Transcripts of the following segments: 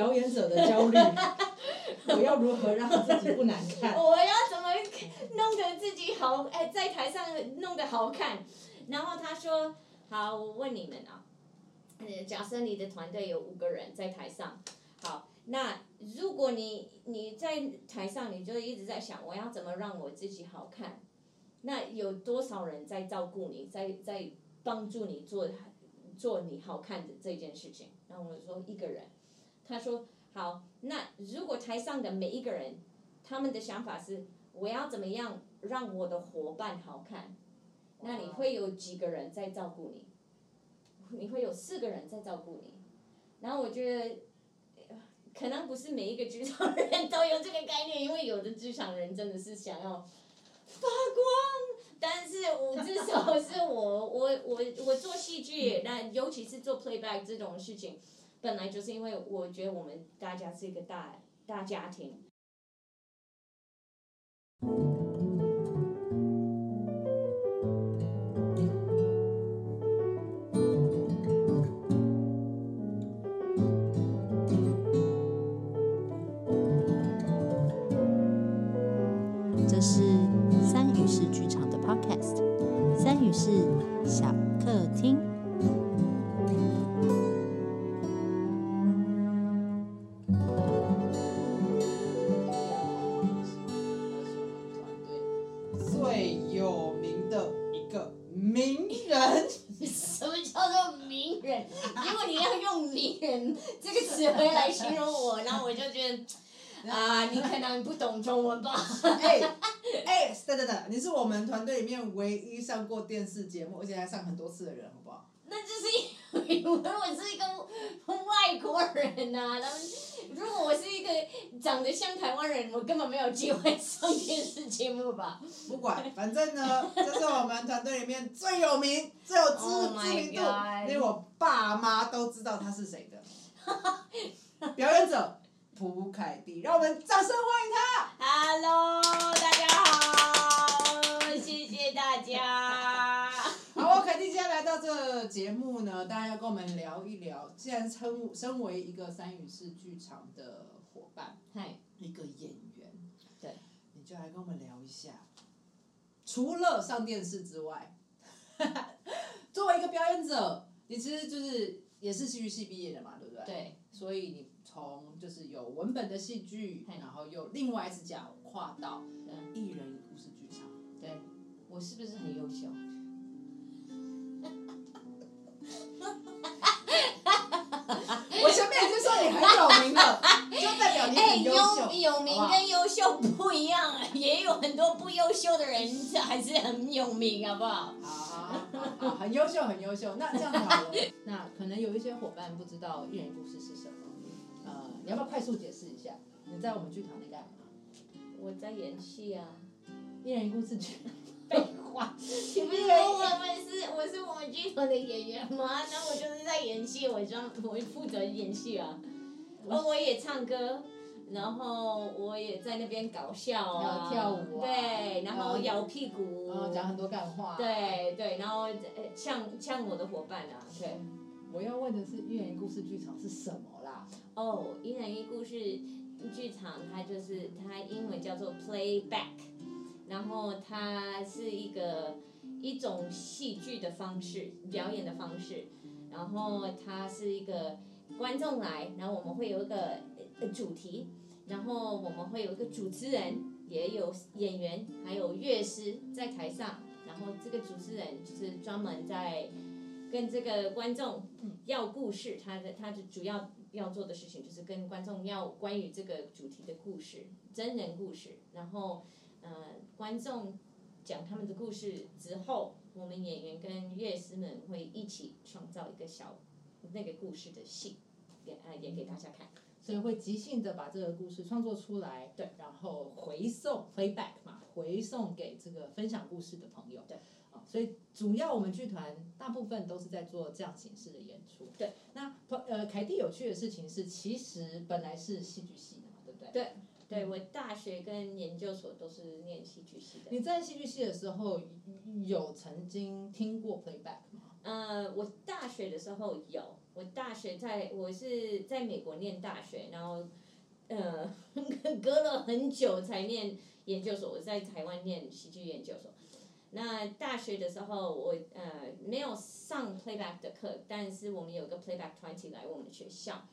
表演者的焦虑，我要如何让自己不难看？我要怎么弄得自己好？哎，在台上弄得好看。然后他说：“好，我问你们啊，呃，假设你的团队有五个人在台上，好，那如果你你在台上，你就一直在想，我要怎么让我自己好看？那有多少人在照顾你，在在帮助你做做你好看的这件事情？然后我说一个人，他说好，那如果台上的每一个人，他们的想法是我要怎么样让我的伙伴好看？那你会有几个人在照顾你？你会有四个人在照顾你。然后我觉得，可能不是每一个职场人都有这个概念，因为有的职场人真的是想要发光。但是我 至少是我我我我做戏剧，那尤其是做 playback 这种事情，本来就是因为我觉得我们大家是一个大大家庭。你是我们团队里面唯一上过电视节目，而且还上很多次的人，好不好？那就是因为我是一个外国人呐、他们如果我是一个长得像台湾人，我根本没有机会上电视节目吧。不管，反正呢，这是我们团队里面最有名、最有知 Oh 知名度连我爸妈都知道他是谁的。表演者蒲凯蒂，让我们掌声欢迎他。Hello，大家好，家。好，我肯定今天来到这个节目呢，大家要跟我们聊一聊。既然称身为一个三语式剧场的伙伴，嗨，一个演员，对，你就来跟我们聊一下，除了上电视之外，作为一个表演者，你其实就是也是戏剧系毕业的嘛，对不对？。对，所以你从就是有文本的戏剧，嘿然后又另外一只脚跨到艺人与故事剧场。对，我是不是很优秀？我前面已经说你很有名了，就代表你哎，很优秀。有有名跟优秀不一样，啊，也有很多不优秀的人还是很有名，好不好？好好很优秀，很优秀。那这样子好了，那可能有一些伙伴不知道艺人故事是什么，呃，你要不要快速解释一下？你在我们剧团里干嘛？我在演戏啊。艺人故事剧，废话，你不是说我们是我是我们剧团的演员吗？那我就是在演戏，我专我负责演戏啊。哦，我也唱歌，然后我也在那边搞笑啊，跳舞啊对，然后然后摇屁股，然后讲很多干话。。对对，然后呃呛呛我的伙伴啊，对。我要问的是一人故事剧场是什么啦？哦，一人一故事剧场，它就是它英文叫做 playback，然后它是一个一种戏剧的方式，表演的方式，然后它是一个观众来，然后我们会有一个呃主题，然后我们会有一个主持人，也有演员，还有乐师在台上，然后这个主持人就是专门在跟这个观众要故事，他的他的主要要做的事情就是跟观众要关于这个主题的故事，真人故事，然后呃观众讲他们的故事之后，我们演员跟乐师们会一起创造一个小那个故事的戏，给呃演给大家看。所以会即兴的把这个故事创作出来，对，然后回送 playback 嘛，回送给这个分享故事的朋友，对，啊，所以主要我们剧团大部分都是在做这样形式的演出，对。那呃，凯蒂有趣的事情是，其实本来是戏剧系的嘛，对不对？对，对我大学跟研究所都是念戏剧系的。你在戏剧系的时候有曾经听过 playback 吗？呃，我大学的时候有，我大学在我是在美国念大学，然后呃 隔了很久才念研究所。我在台湾念戏剧研究所。那大学的时候，我呃没有上 playback 的课，但是我们有个 playback 团体来我们学校，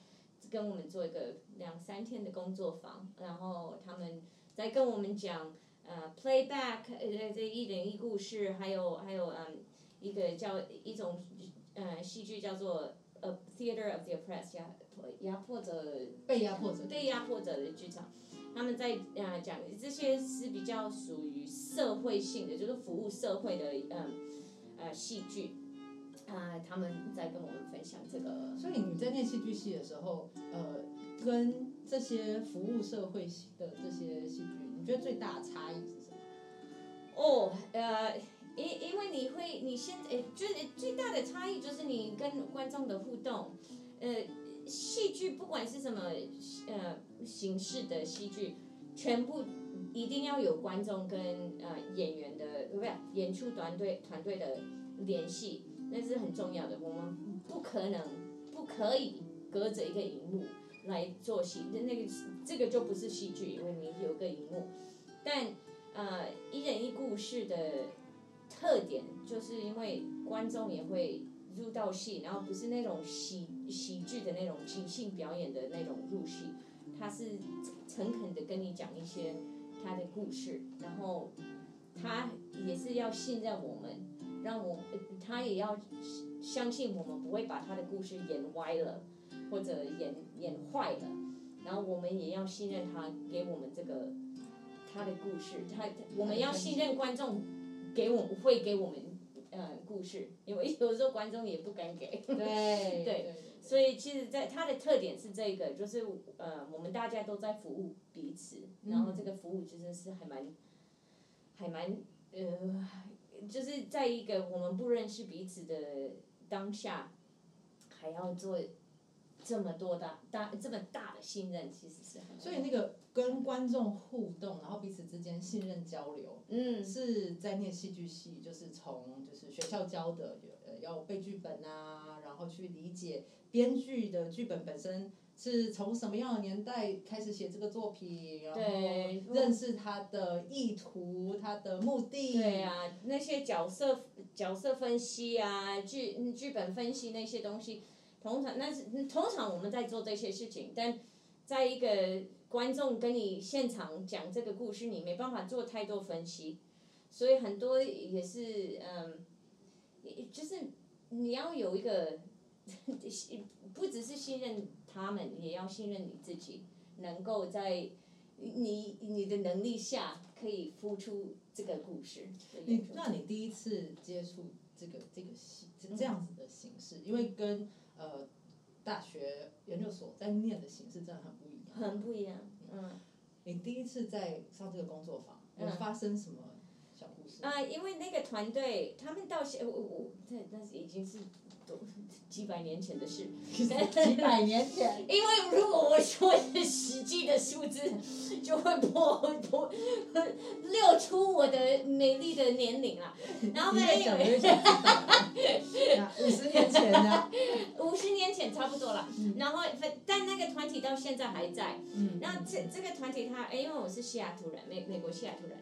跟我们做一个两三天的工作坊，然后他们在跟我们讲呃 playback 呃这一人一故事，还有还有嗯一个叫一种呃戏剧叫做。呃，theater of the oppressed，压压迫者被压迫者被压迫者的剧场，他们在呃讲这些是比较属于社会性的，就是服务社会的嗯呃戏剧，啊，他们在跟我们分享这个。所以你在念戏剧系的时候，呃，跟这些服务社会的这些戏剧，你觉得最大的差异是什么？哦，呃。因因为你会，你现在就是最大的差异就是你跟观众的互动，呃，戏剧不管是什么呃形式的戏剧，全部一定要有观众跟呃演员的不是演出团队团队的联系，那是很重要的。我们不可能不可以隔着一个荧幕来做戏，那那个这个就不是戏剧，因为你有个荧幕，但呃一人一故事的。特点就是因为观众也会入到戏，然后不是那种喜喜剧的那种即兴表演的那种入戏，他是诚恳的跟你讲一些他的故事，然后他也是要信任我们，让我他也要相信我们不会把他的故事演歪了或者演演坏了，然后我们也要信任他给我们这个他的故事，他我们要信任观众。给我会给我们呃故事，因为有时候观众也不敢给。对对，所以其实，在它的特点是这个，就是呃，我们大家都在服务彼此，然后这个服务其实是还蛮，还蛮呃，就是在一个我们不认识彼此的当下，还要做。这么多的大这么大的信任，其实是很。所以那个跟观众互动，然后彼此之间信任交流，嗯，是在念戏剧系，就是从就是学校教的，呃，要背剧本啊，然后去理解编剧的剧本本身是从什么样的年代开始写这个作品，然后认识他的意图、他的目的。对啊，那些角色角色分析啊，剧剧本分析那些东西。通常那是通常我们在做这些事情，但在一个观众跟你现场讲这个故事，你没办法做太多分析，所以很多也是嗯，就是你要有一个，不只是信任他们，也要信任你自己，能够在你你的能力下可以付出这个故事。你那你第一次接触这个这个形这样子的形式，因为跟呃，大学研究所在念的形式真的很不一样。很不一样，嗯。你第一次在上这个工作坊，有发生什么小故事？啊，因为那个团队，他们到现我我这那是已经是。几百年前的事，几百年前。因为如果我说是实际的数字，就会破破六出我的美丽的年龄了。然后呢？五十年前的。五十年前差不多了。然后，但那个团体到现在还在。嗯。然后这这个团体，他哎，因为我是西雅图人，美美国西雅图人。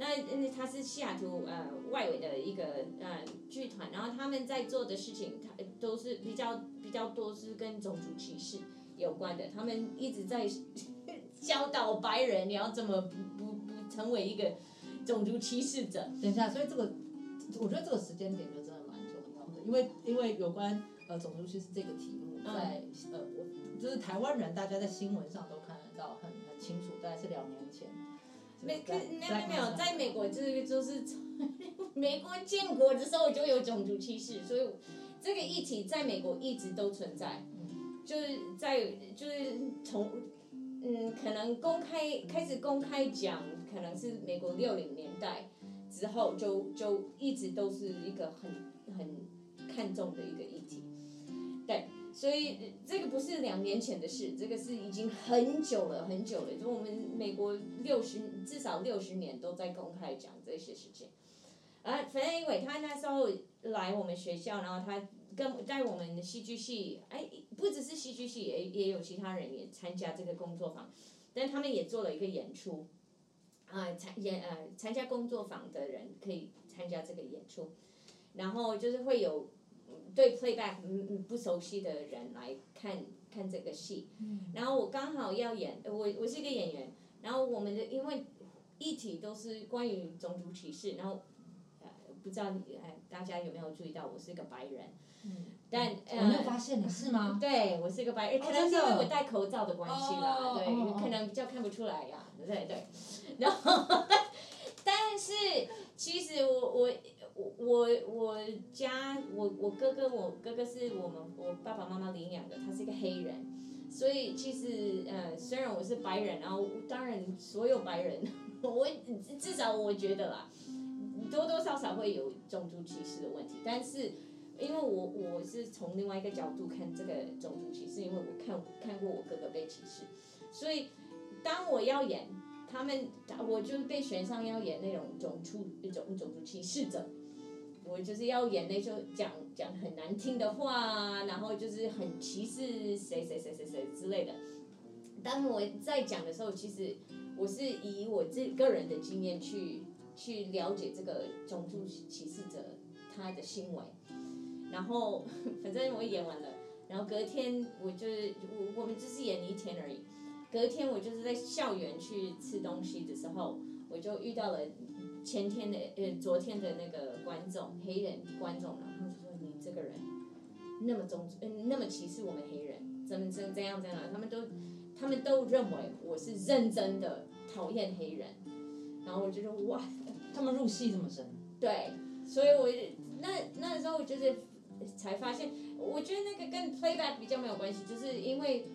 那那，他是西雅图呃外围的一个呃剧团，然后他们在做的事情，他都是比较比较多是跟种族歧视有关的。他们一直在 教导白人你要怎么不不不成为一个种族歧视者。等一下，所以这个我觉得这个时间点就真的蛮重要的，因为因为有关呃种族歧视这个题目，在呃我就是台湾人，大家在新闻上都看得到很很清楚，大概是两年前。没，可没有没有，在美国这个就是 美国建国的时候就有种族歧视，所以这个议题在美国一直都存在，就是在就是从嗯可能公开开始公开讲，可能是美国六零年代之后就就一直都是一个很很看重的一个议题，对。所以这个不是两年前的事，这个是已经很久了，很久了。就我们美国六十至少六十年都在公开讲这些事情。啊，反正因为他那时候来我们学校，然后他跟在我们戏剧系，哎，不只是戏剧系，也也有其他人也参加这个工作坊，但他们也做了一个演出，啊、参演呃参加工作坊的人可以参加这个演出，然后就是会有对 playback 嗯嗯不熟悉的人来看看这个戏，然后我刚好要演，呃我我是一个演员，然后我们的因为议题都是关于种族歧视，然后呃不知道你哎大家有没有注意到我是一个白人，嗯。但我没有呃发现你是吗？对我是一个白人，哦可能是因为我戴口罩的关系啦，对，可能比较看不出来呀，对对，然后但是其实我我。家我我哥哥我哥哥是我们我爸爸妈妈领养的，他是一个黑人，所以其实呃虽然我是白人，然后当然所有白人，我至少我觉得啦，多多少少会有种族歧视的问题，但是因为我我是从另外一个角度看这个种族歧视，因为我看看过我哥哥被歧视，所以当我要演他们，我就是被选上要演那种种族种种族歧视者。我就是要演那就讲讲很难听的话，然后就是很歧视谁谁谁谁谁之类的。当我在讲的时候，其实我是以我这个人的经验去去了解这个种族歧视者他的行为，然后反正我演完了，然后隔天我就是我我们只是演一天而已，隔天我就是在校园去吃东西的时候，我就遇到了前天的呃昨天的那个观众黑人观众，然后他们就说你这个人那么种嗯那么歧视我们黑人，怎么怎怎样怎样，他们都他们都认为我是认真的讨厌黑人，然后我就说哇他们入戏这么深，对，所以我那那时候就是才发现，我觉得那个跟 playback 比较没有关系，就是因为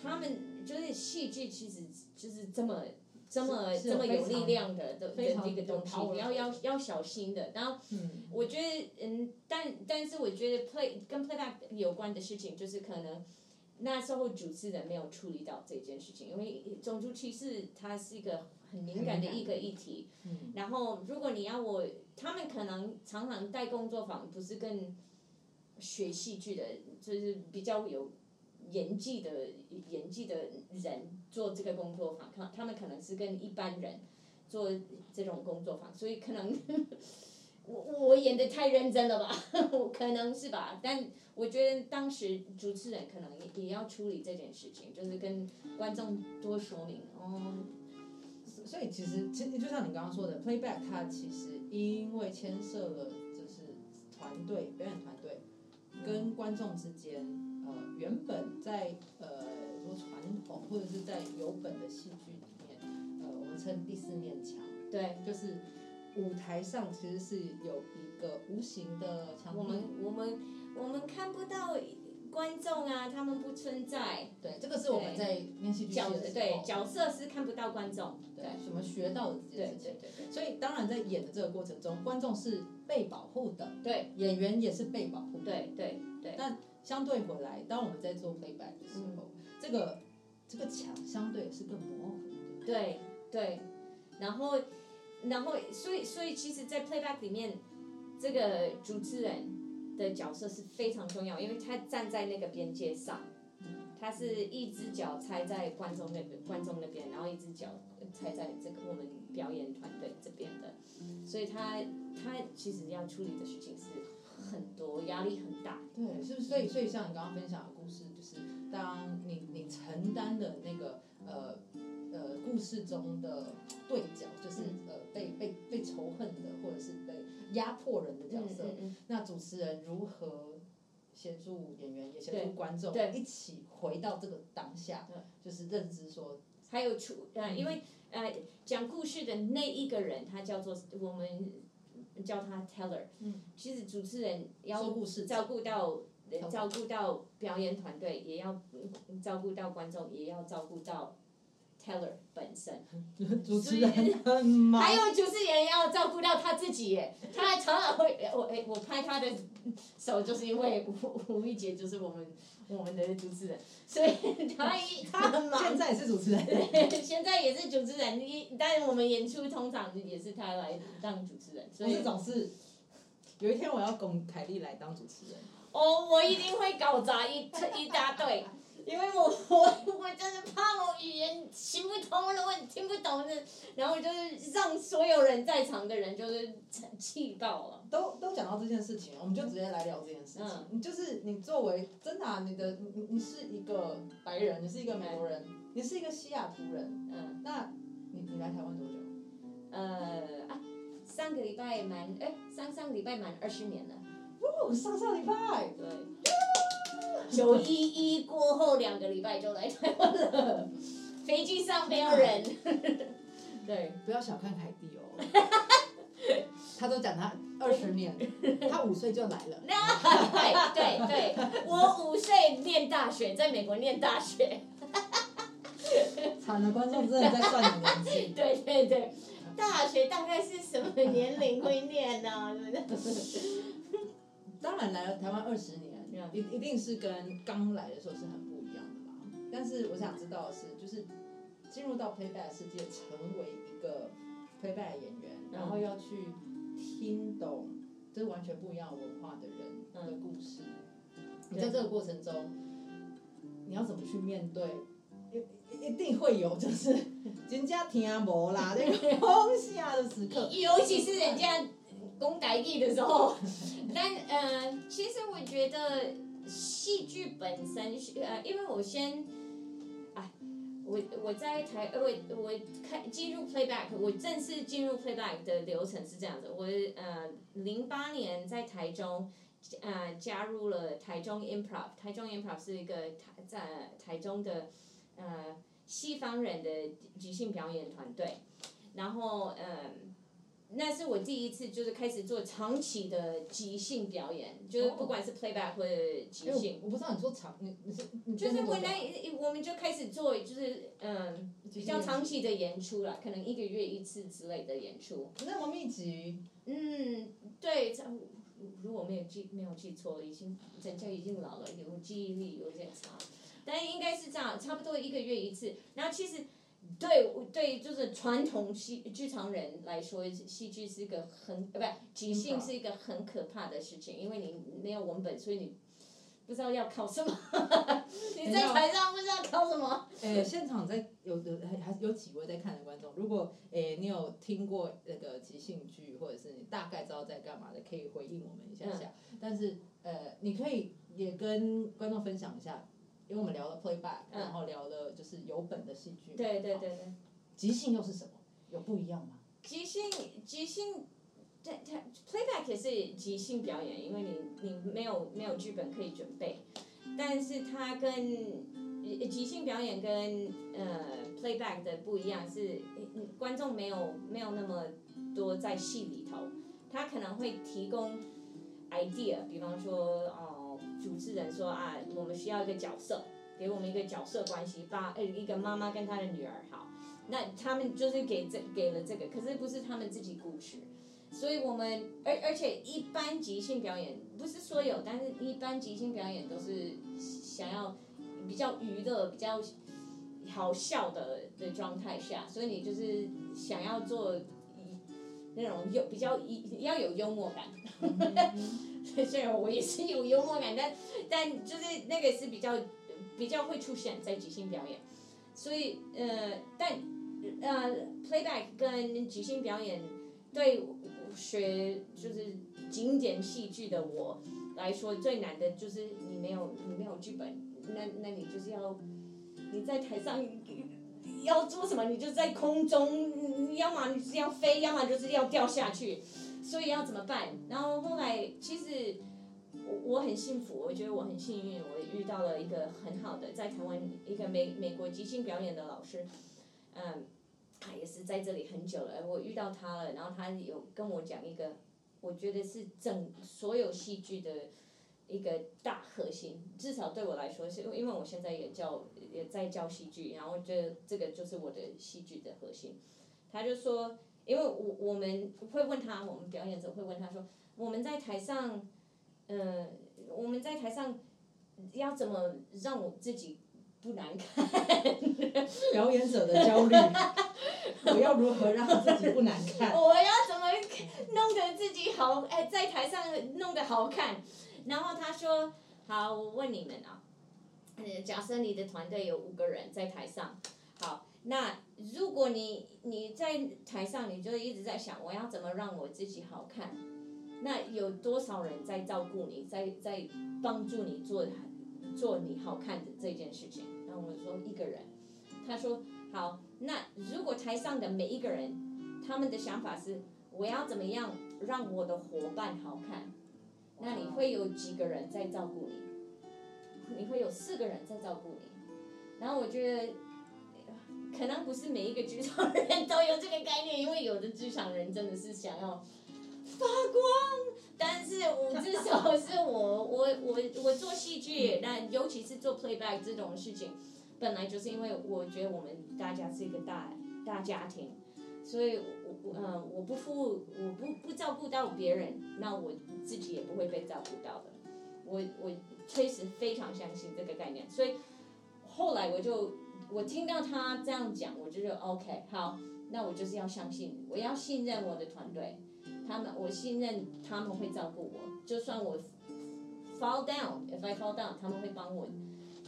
他们就是戏剧其实就是这么。这么这么有力量的的非常有的一个东西，power 要要要小心的。然后嗯，我觉得，嗯，但但是我觉得 play 跟 playback 有关的事情，就是可能那时候主持人没有处理到这件事情，因为种族歧视它是一个很敏感的一个议题。嗯然后，如果你要我，他们可能常常带工作坊，不是跟学戏剧的，就是比较有演技的演技的人做这个工作坊，他他们可能是跟一般人做这种工作坊，所以可能 我我演的太认真了吧，可能是吧，但我觉得当时主持人可能也也要处理这件事情，就是跟观众多说明哦，所以其实其实就像你刚刚说的，playback 它其实因为牵涉了就是团队表演团跟观众之间，呃，原本在呃说传统或者是在有本的戏剧里面，呃，我们称第四面墙，对。就是舞台上其实是有一个无形的墙。我们我们我们看不到观众啊，他们不存在。对，这个是我们在练戏剧的时候对角色是看不到观众。对什么学到的这件对事情对。对对所以当然在演的这个过程中，观众是被保护的，对演员也是被保护的。对对对相对回来，当我们在做 playback 的时候，嗯这个这个墙相对是更模糊的。对对，然后然后所以所以其实，在 playback 里面，这个主持人的角色是非常重要，因为他站在那个边界上。他是一只脚踩在观众那边，观众那边，然后一只脚踩在这个我们表演团队这边的，所以他他其实要处理的事情是很多，压力很大。对，是不是？所以所以像你刚刚分享的故事，就是当你你承担的那个呃呃故事中的对角，就是、嗯。呃被被被仇恨的或者是被压迫人的角色，嗯嗯那主持人如何协助演员，也协助观众对。一起回到这个当下，就是认知说，还有出呃，因为呃讲故事的那一个人，他叫做我们叫他 teller，嗯，其实主持人要说故事照顾到呃照顾。到表演团队，也要嗯照顾到观众，也要照顾到 teller 本身。主持人很忙，还有主持人要照顾到他自己耶，他还常常会我哎我拍他的手，就是因为吴吴玉洁就是我们我们的主持人，所以他一他很忙。现在也是主持人，对，现在也是主持人，一但我们演出通常也是他来当主持人，所以是总是有一天我要拱凯莉来当主持人。哦，我一定会搞砸一一大堆，因为我我我真的怕我语言行不通了，我听不懂的，然后就是让所有人在场的人就是气爆了。都都讲到这件事情，我们就直接来聊这件事情。嗯你就是你作为真的、啊，你的你你你是一个白人，你是一个美国人，你是一个西雅图人，嗯，那你你来台湾多久？呃啊，上个礼拜满哎，上上个礼拜满二十年了，哦，上上礼拜。对。九一一过后两个礼拜就来台湾了，飞机上没有人。对，不要小看凯蒂哦，他都讲他二十年，他五岁就来了。那对对对，我五岁念大学，在美国念大学。惨了，观众真的在算你年纪。对对对，大学大概是什么年龄会念呢、当然来了台湾二十年嗯，一一定是跟刚来的时候是很不一样的啦。但是我想知道的是，就是进入到 playback 世界，成为一个 playback 演员，然后要去听懂这是完全不一样文化的人的故事。你在这个过程中，你要怎么去面对？一一定会有，就是人家听无啦，那个 空下的时刻。尤其是人家公台语的时候。但呃，其实我觉得戏剧本身是呃，因为我先，哎，我我在台呃我我开进入 playback，我正式进入 playback 的流程是这样子，我呃零八年在台中。呃，加入了台中 improv，台中 improv 是一个台在台中的呃西方人的即兴表演团队，然后嗯，那是我第一次就是开始做长期的即兴表演，就是不管是 playback 或者即哎兴，我我不知道你说长，你你是你就是我今年多久那我们就开始做就是嗯比较长期的演出了，可能一个月一次之类的演出。那么密集，嗯，对，这如果没有记没有记错，已经人家已经老了，有记忆力有点差，但应该是这样，差不多一个月一次。然后其实对对，就是传统戏剧场人来说，戏剧是一个很呃不即兴是一个很可怕的事情，因为你没有文本，所以你不知道要考什么，你在台上不知道考什么。诶、现场在有有还还有几位在看的观众，如果诶、你有听过那个即兴剧，或者是你大概知道在干嘛的，可以回应我们一下下。但是呃，你可以也跟观众分享一下，因为我们聊了 playback，、嗯然后聊了就是有本的戏剧。对对。对对。即兴又是什么？有不一样吗？即兴即兴，它它 playback 也是即兴表演，因为你你没有没有剧本可以准备，但是它跟呃即兴表演跟呃 playback 的不一样，是呃观众没有没有那么多在戏里头，他可能会提供 idea，比方说哦，主持人说啊，我们需要一个角色，给我们一个角色关系，把呃一个妈妈跟她的女儿好。那他们就是给这给了这个，可是不是他们自己故事，所以我们而而且一般即兴表演不是所有，但是一般即兴表演都是想要比较娱乐、比较好笑的的状态下，所以你就是想要做那种有比较要有幽默感。虽然我也是有幽默感，但但就是那个是比较比较会出现在即兴表演，所以呃，但呃，playback 跟即兴表演对学就是经典戏剧的我来说最难的就是你没有你没有剧本，那那你就是要你在台上要做什么，你就在空中，要么你是要飞，要么就是要掉下去，所以要怎么办？然后后来其实。我我很幸福，我觉得我很幸运，我遇到了一个很好的在台湾一个美 美国即兴表演的老师，嗯，他也是在这里很久了，我遇到他了，然后他有跟我讲一个，我觉得是整所有戏剧的一个大核心，至少对我来说是，因为我现在也教也在教戏剧，然后这这个就是我的戏剧的核心，他就说，因为我我们会问他，我们表演者会问他说，我们在台上。嗯，我们在台上要怎么让我自己不难看？表演者的焦虑，我要如何让自己不难看？我要怎么弄得自己好，哎，在台上弄得好看。然后他说：“好，我问你们啊，呃，假设你的团队有五个人在台上，好，那如果你你在台上，你就一直在想，我要怎么让我自己好看？那有多少人在照顾你，在在帮助你做做你好看的这件事情？然后我说一个人，他说好，那如果台上的每一个人，他们的想法是我要怎么样让我的伙伴好看？那你会有几个人在照顾你？你会有四个人在照顾你。然后我觉得，可能不是每一个职场人都有这个概念，因为有的职场人真的是想要发光。但是我至少是我，我我我做戏剧，那尤其是做 playback 这种事情，本来就是因为我觉得我们大家是一个大大家庭，所以。我嗯，我不负，我不不照顾到别人，那我自己也不会被照顾到的。我我确实非常相信这个概念，所以后来我就我听到他这样讲，我就说 OK，好，那我就是要相信，我要信任我的团队，他们我信任他们会照顾我，就算我 fall down，if I fall down，他们会帮我，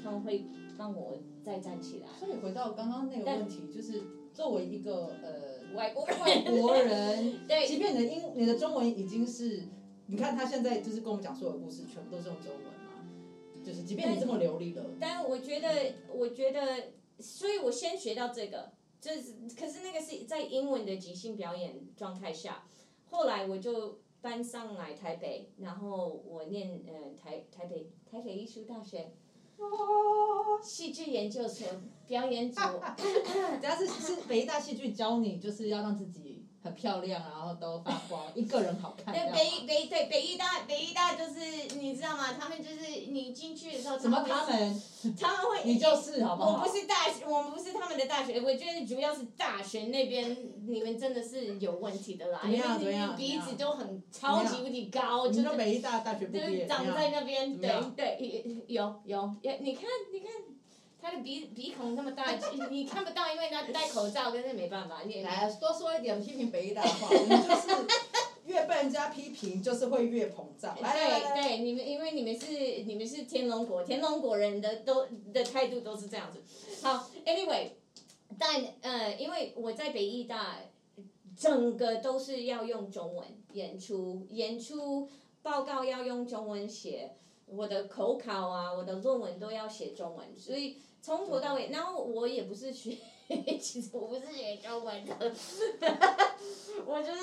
他们会帮我再站起来。所以回到刚刚那个问题，就是作为一个呃。外国外国人，对，即便你的英、你的中文已经是，你看他现在就是跟我们讲所有的故事，全部都是用中文嘛，就是即便你这么流利的。但我觉得，我觉得，所以我先学到这个，就是可是那个是在英文的即兴表演状态下，后来我就搬上来台北，然后我念呃台台北台北艺术大学。戏剧研究所表演组 主要是是北大戏剧教你，就是要让自己很漂亮，然后都发光，一个人好看。对北北对北医大北医大就是你知道吗？他们就是你进去的时候，什么他们？他们会 你就是好不好？我不是大学，我们不是他们的大学。我觉得主要是大学那边你们真的是有问题的啦，因为鼻子都很超级无敌高，就是北医大大学毕业，长在那边，对对有有有，你看你看。他的鼻鼻孔那么大，你看不到，因为他戴口罩，但是没办法。你来多说一点批评北医大的话，我们就是越被人家批评，就是会越膨胀。对对，你们因为你们是你们是天龙国，天龙国人的都的态度都是这样子。好，Anyway，但呃，因为我在北医大，整个都是要用中文演出，演出报告要用中文写，我的口考啊，我的论文都要写中文，所以。从头到尾，然后我也不是学，其实我不是学中文的，我就是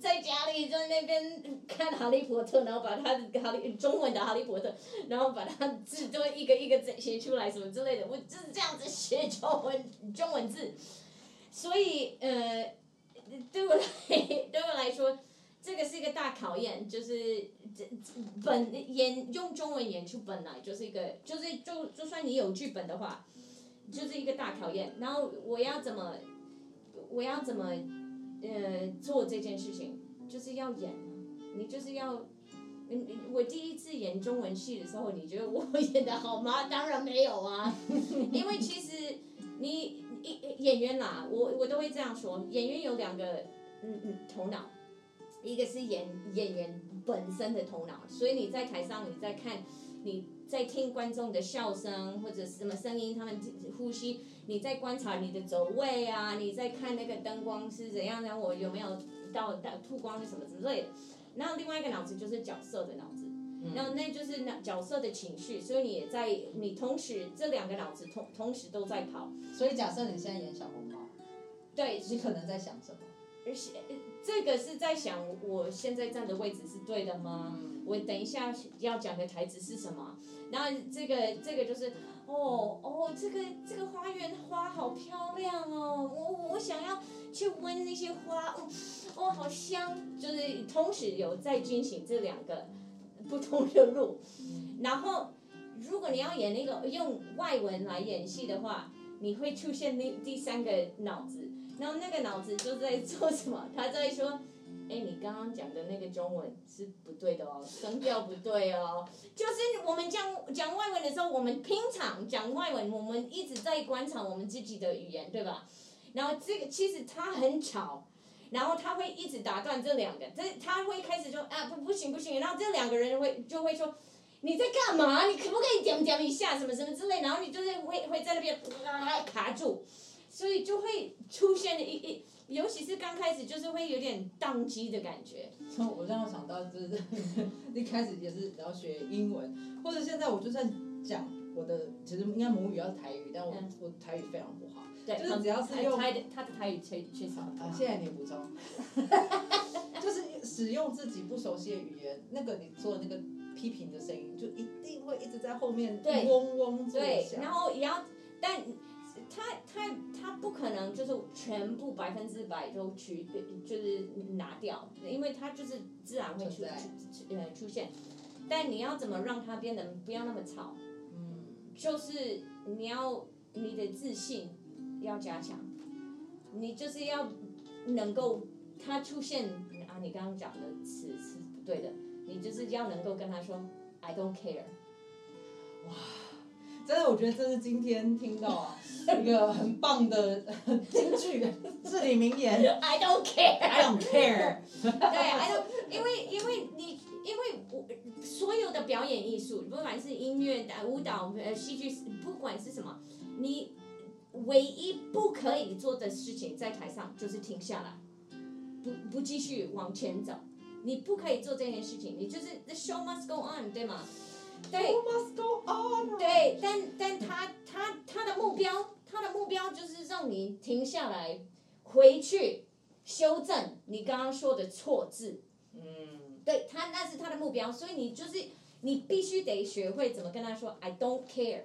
在家里在那边看《哈利波特》，然后把他的哈利中文的《哈利波特》，然后把它字都一个一个写出来什么之类的，我就是这样子写中文中文字，所以呃，对我来 对我来说，这个是一个大考验，就是这本演用中文演出本来就是一个，就是就就算你有剧本的话。就是一个大考验，然后我要怎么，我要怎么，呃，做这件事情，就是要演，你就是要，嗯，我第一次演中文戏的时候，你觉得我演的好吗？当然没有啊，因为其实你一演员啦，我我都会这样说，演员有两个，嗯嗯，头脑，一个是演演员本身的头脑，所以你在台上你在看，你。在听观众的笑声或者什么声音，他们呼吸，你在观察你的走位啊，你在看那个灯光是怎样的，我有没有到到吐光什么之类的。然后另外一个脑子就是角色的脑子，然后那就是那角色的情绪，所以你也在你同时这两个脑子同同时都在跑。所以假设你现在演小红帽，对，你可能在想什么？而且这个是在想我现在站的位置是对的吗？我等一下要讲的台词是什么？然后这个这个就是，哦哦，这个这个花园花好漂亮哦，我我想要去闻那些花，哦好香，就是同时有在进行这两个不同的路。然后如果你要演那个用外文来演戏的话，你会出现那第三个脑子，然后那个脑子就在做什么？他在说。哎，你刚刚讲的那个中文是不对的哦，声调不对哦。就是我们讲讲外文的时候，我们平常讲外文，我们一直在观察我们自己的语言，对吧？然后这个其实他很吵，然后他会一直打断这两个，这他会开始说啊不不行不行，然后这两个人会就会说你在干嘛？你可不可以点点一下什么什么之类，然后你就是会会在那边啊卡住，所以就会出现一一，尤其是刚开始就是会有点宕机的感觉。从我让我想到就是一开始也是要学英文，或者现在我就算讲我的，其实应该母语要台语，但我、嗯我台语非常不好。对，就是只要是用他的他的台语确确实很啊，好谢谢你补充。就是使用自己不熟悉的语言，那个你做的那个批评的声音，就一定会一直在后面嗡嗡作对，响。然后也要，但他他他不可能就是全部百分之百都取就是拿掉，因为他就是自然会出出呃出现，但你要怎么让它变得不要那么吵？嗯，就是你要你的自信要加强，你就是要能够他出现啊，你刚刚讲的词是不对的，你就是要能够跟他说 I don't care。真的，我觉得这是今天听到啊一个很棒的金句至理名言。I don't care。I don't care。对，I don't，因为因为你因为我所有的表演艺术，不管是音乐、的舞蹈、呃戏剧，不管是什么，你唯一不可以做的事情在台上就是停下来，不不继续往前走，你不可以做这件事情，你就是 the show must go on，对吗？对。Must go on。对，但但他他他的目标，他的目标就是让你停下来，回去修正你刚刚说的错字。嗯，对他，那是他的目标，所以你就是你必须得学会怎么跟他说 I don't care。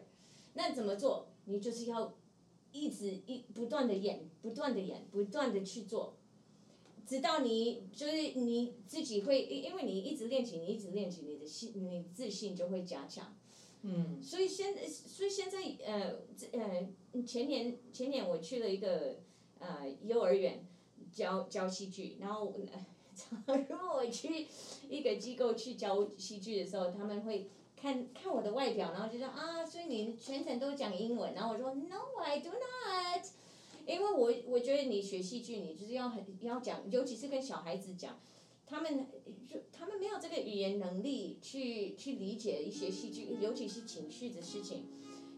那怎么做？你就是要一直一不断的演，不断的演，不断的去做，直到你就是你自己会，因因为你一直练琴，你一直练琴，你的信，你自信就会加强。嗯，所以现在，所以现在，呃，这呃，前年前年我去了一个呃幼儿园教教戏剧，然后呃 如果我去一个机构去教戏剧的时候，他们会看看我的外表，然后就说啊，所以你全程都讲英文，然后我说 No, I do not，因为我我觉得你学戏剧，你就是要很要讲，尤其是跟小孩子讲。他们就他们没有这个语言能力去去理解一些戏剧，尤其是情绪的事情，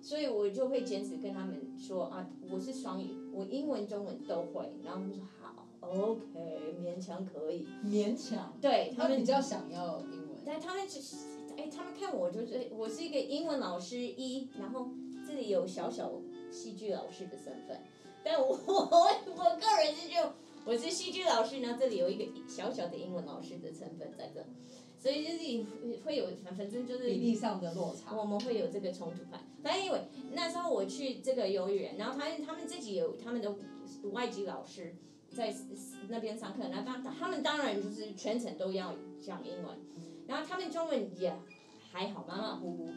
所以我就会坚持跟他们说啊，我是双语，我英文、中文都会。然后他们说好，OK，勉强可以。勉强。对他们比较想要英文。但他们只是，哎，他们看我就是我是一个英文老师一，然后这里有小小戏剧老师的身份，但我我 我个人是就我是戏剧老师，然后这里有一个小小的英文老师的成分在这，所以就是会有反反正就是比例上的落差。我们会有这个冲突派。反正因为那时候我去这个幼儿园，然后他们他们自己有他们的外籍老师在那边上课，然后当他们当然就是全程都要讲英文，然后他们中文也还好，马马虎虎。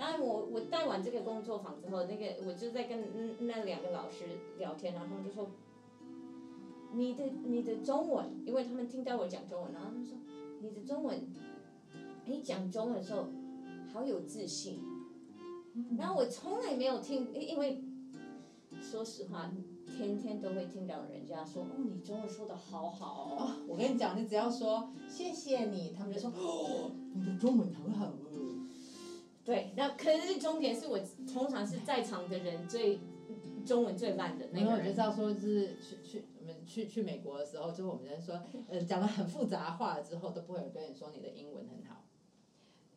然后我我带完这个工作坊之后，那个我就在跟嗯那两个老师聊天，然后他们就说，你的你的中文，因为他们听到我讲中文，然后他们说你的中文，你讲中文的时候好有自信。然后我从来没有听，因因为说实话，天天都会听到人家说，哦，你中文说的好好哦。啊，我跟你讲，你只要说谢谢你，他们就说哦，你的中文很好哦。对，那可是重点是我通常是在场的人最中文最烂的那个然后我就知。道说，就是去去我们去去美国的时候，就是我们在说，呃，讲了很复杂话了之后，都不会有人跟你说你的英文很好。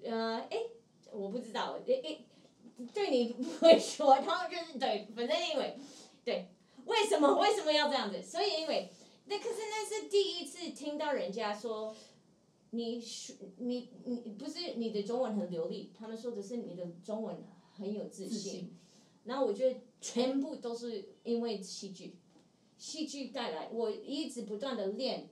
呃，哎，我不知道，哎哎，对你不会说，他们就是对，反正因为对，为什么为什么要这样子？所以因为那可是那是第一次听到人家说。你说你你不是你的中文很流利，他们说的是你的中文很有自自信。然后我觉得全部都是因为戏剧，戏剧带来，我一直不断的练，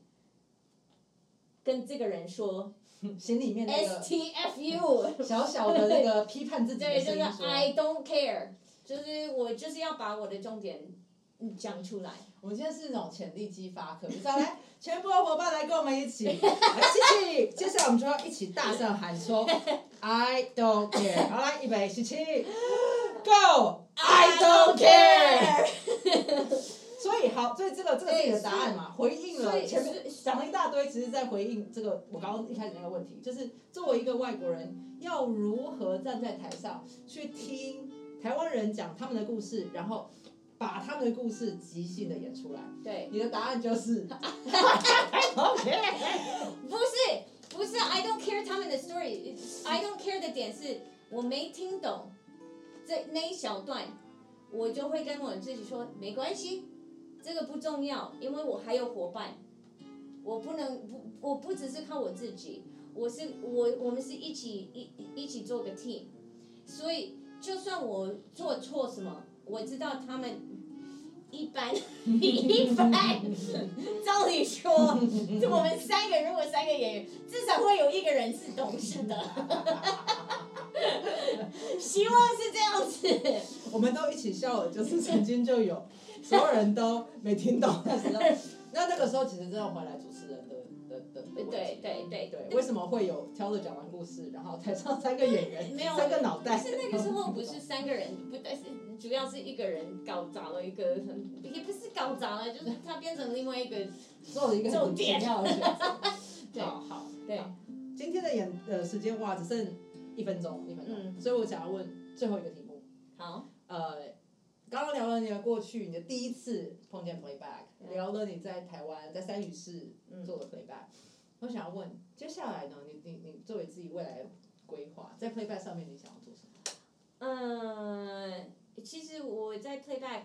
跟这个人说。心里面那 S 个 T F U，小小的那个批判自己的对，就是声音说。I don't care，就是我就是要把我的重点嗯讲出来。我们今天是那种潜力激发课，就是要来 全部的伙伴来跟我们一起，来七七，接下来我们就要一起大声喊说 I don't care。好，来，预备，十七，Go！I don't care。所以好好，所以这个这个是你的答案嘛？回应了前面讲了一大堆，其实在回应这个我刚刚一开始那个问题，就是作为一个外国人，要如何站在台上去听台湾人讲他们的故事，然后把他们的故事即兴的演出来。对，你的答案就是 不是不是，I don't care 他们的 story，I don't care 的点是我没听懂这那一小段，我就会跟我自己说没关系，这个不重要，因为我还有伙伴，我不能不我不只是靠我自己，我是我我们是一起一一起做个 team，所以就算我做错什么，我知道他们。一般一般，照理说，我们三个如果三个演员，至少会有一个人是懂事的。希望是这样子。我们都一起笑了，就是曾经就有所有人都没听懂的时候，那那个时候其实真的回来主持人的对对对对，为什么会有挑着讲完故事，然后台上三个演员，没有三个脑袋？是那个时候不是三个人，不但是主要是一个人搞砸了一个，也不是搞砸了，就是他变成另外一个。做了一个很奇妙的选择。对好好，对今天的演呃时间哇，只剩一分钟，一分钟，嗯所以我想要问最后一个题目。好，呃，刚刚聊了你的过去，你的第一次碰见 playback，对聊了你在台湾在三语市嗯做的 playback，、我想要问，接下来呢，你你你作为自己未来的规划，在 playback 上面你想要做什么？嗯，其实我在 playback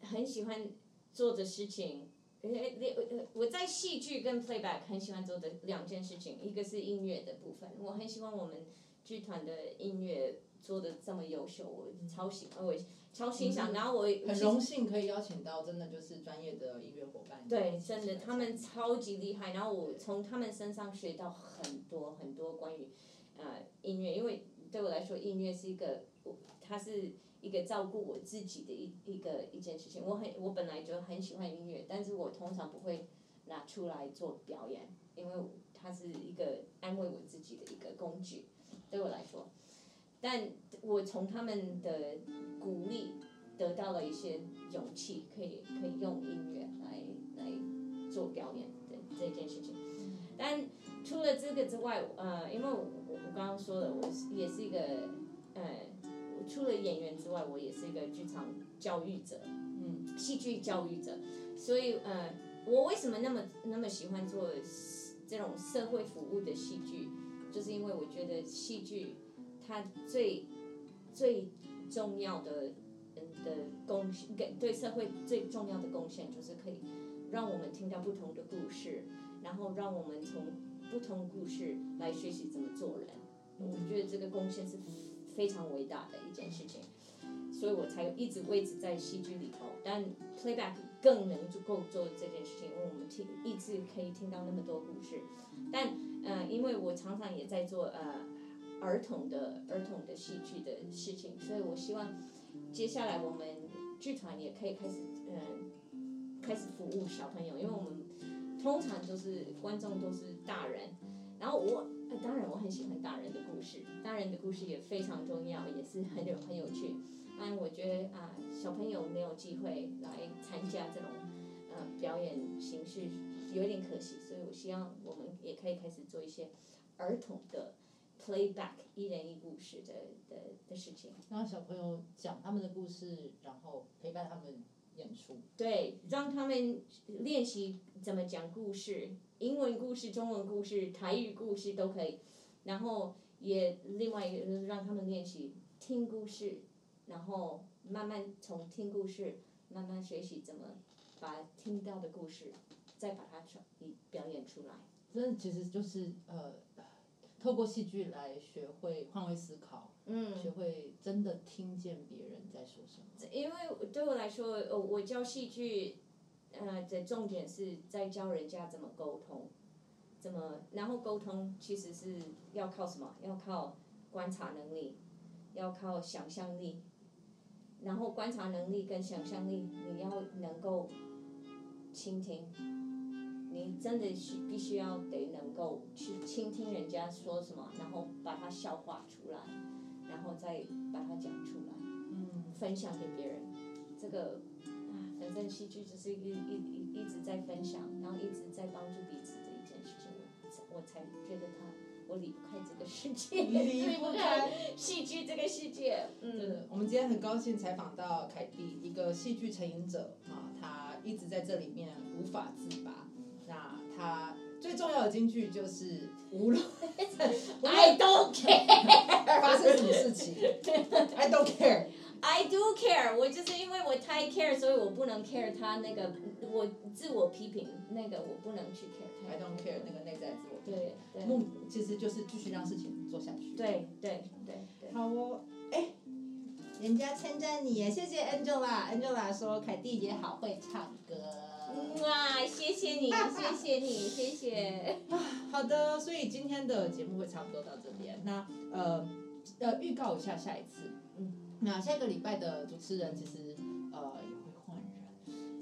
很喜欢做的事情，呃呃我在戏剧跟 playback 很喜欢做的两件事情，一个是音乐的部分，我很喜欢我们剧团的音乐做的这么优秀，我超喜欢，我超欣赏，然后我很荣幸可以邀请到真的就是专业的音乐伙伴。对，真的，他们超级厉害。然后我从他们身上学到很多很多关于呃音乐，因为对我来说，音乐是一个，我它是一个照顾我自己的一一个一件事情。我很我本来就很喜欢音乐，但是我通常不会拿出来做表演，因为它是一个安慰我自己的一个工具，对我来说。但我从他们的鼓励得到了一些勇气，可以可以用音乐来来做表演的这件事情。但除了这个之外，呃，因为我我我刚刚说了，我也是一个呃，我除了演员之外，我也是一个剧场教育者，嗯，戏剧教育者，所以呃，我为什么那么那么喜欢做这种社会服务的戏剧，就是因为我觉得戏剧它最最重要的嗯的贡献，给对社会最重要的贡献就是可以让我们听到不同的故事，然后让我们从不同故事来学习怎么做人。我觉得这个贡献是非常伟大的一件事情，所以我才一直维持在戏剧里头。但 playback 更能足够做这件事情，因为我们听一直可以听到那么多故事。但呃，因为我常常也在做呃儿童的儿童的戏剧的事情，所以我希望接下来我们剧团也可以开始嗯、开始服务小朋友，因为我们通常都是观众都是大人，然后我、呃、当然我很喜欢大人的故事，大人的故事也非常重要，也是很有很有趣。但我觉得啊、小朋友没有机会来参加这种呃表演形式，有点可惜，所以我希望我们也可以开始做一些儿童的 playback 一人一故事的的的事情。让小朋友讲他们的故事，然后陪伴他们演出。对，让他们练习怎么讲故事，英文故事、中文故事、台语故事都可以。然后也另外一个让他们练习听故事，然后慢慢从听故事慢慢学习怎么把听到的故事再把它传表演出来。这其实就是呃，透过戏剧来学会换位思考，嗯。学会真的听见别人在说什么。因为对我来说，呃，我教戏剧，呃的重点是在教人家怎么沟通，怎么，然后沟通其实是要靠什么？要靠观察能力，要靠想象力，然后观察能力跟想象力，你要能够倾听，你真的是必须要得能够去倾听人家说什么，然后把它消化出来，然后再把它讲出来。嗯，分享给别人，这个啊反正戏剧就是一一一一直在分享，然后一直在帮助彼此的一件事情，我才觉得他我离不开这个世界，离不开戏剧这个世界。嗯，我们今天很高兴采访到凯蒂，一个戏剧成瘾者啊，他一直在这里面无法自拔。那他最重要的金句就是 无论 I don't care 发生什么事情，I don't care。I do care，我就是因为我太 care，所以我不能 care 他那个我自我批评那个我不能去 care 他。I don't care 那个内在自我。对对目其实就是继续让事情做下去。对对对对。好哦，哎，人家称赞你耶，谢谢 Angela。Angela 说凯蒂也好会唱歌。哇，谢谢你，谢谢你，谢谢。好的，所以今天的节目会差不多到这边。那呃呃，预告一下下一次。嗯，那下一个礼拜的主持人其实。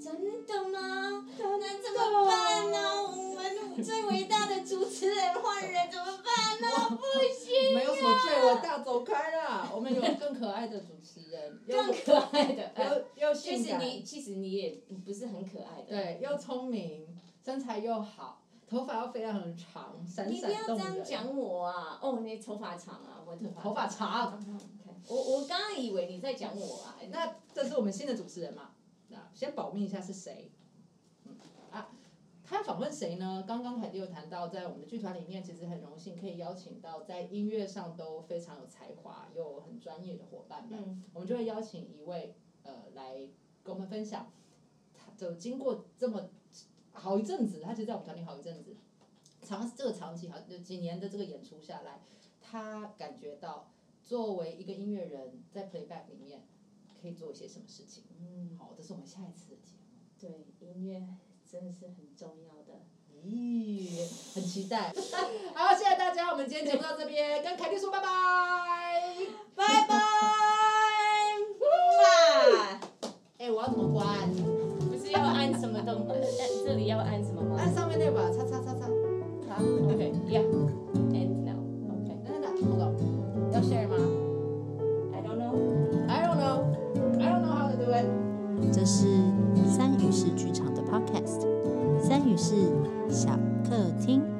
真的吗？那怎么办呢？我们最伟大的主持人换人怎么办呢？不行、啊。没有什么最伟大，走开啦！我们有更可爱的主持人，更可爱的。又又其性感，实你其实你也不是很可爱的。对，又聪明，身材又好，头发又非常的长，闪闪动你不要这样。讲我啊！哦，你头发长啊，我头发头发长。我我刚刚以为你在讲我啊。那这是我们新的主持人嘛？那先保密一下是谁。嗯啊，他访问谁呢？刚刚凯蒂有谈到，在我们的剧团里面，其实很荣幸可以邀请到在音乐上都非常有才华又很专业的伙伴们。嗯我们就会邀请一位呃来跟我们分享，他就经过这么好一阵子，他其实在我们团里好一阵子，长这个长期好就几年的这个演出下来，他感觉到作为一个音乐人在 playback 里面可以做一些什么事情。嗯，好，这是我们下一次的节目。对，音乐真的是很重要的。咦，很期待。好，谢谢大家，我们今天节目到这边，跟凯蒂说拜拜。拜拜。哇！哎、我要怎么关？不是要按什么东？呃这里要按什么吗？按上面那把，叉叉叉叉。好，OK，Yeah，and now，OK。等等等，hold on，要 share 吗是三语室剧场的 Podcast，三语室小客厅。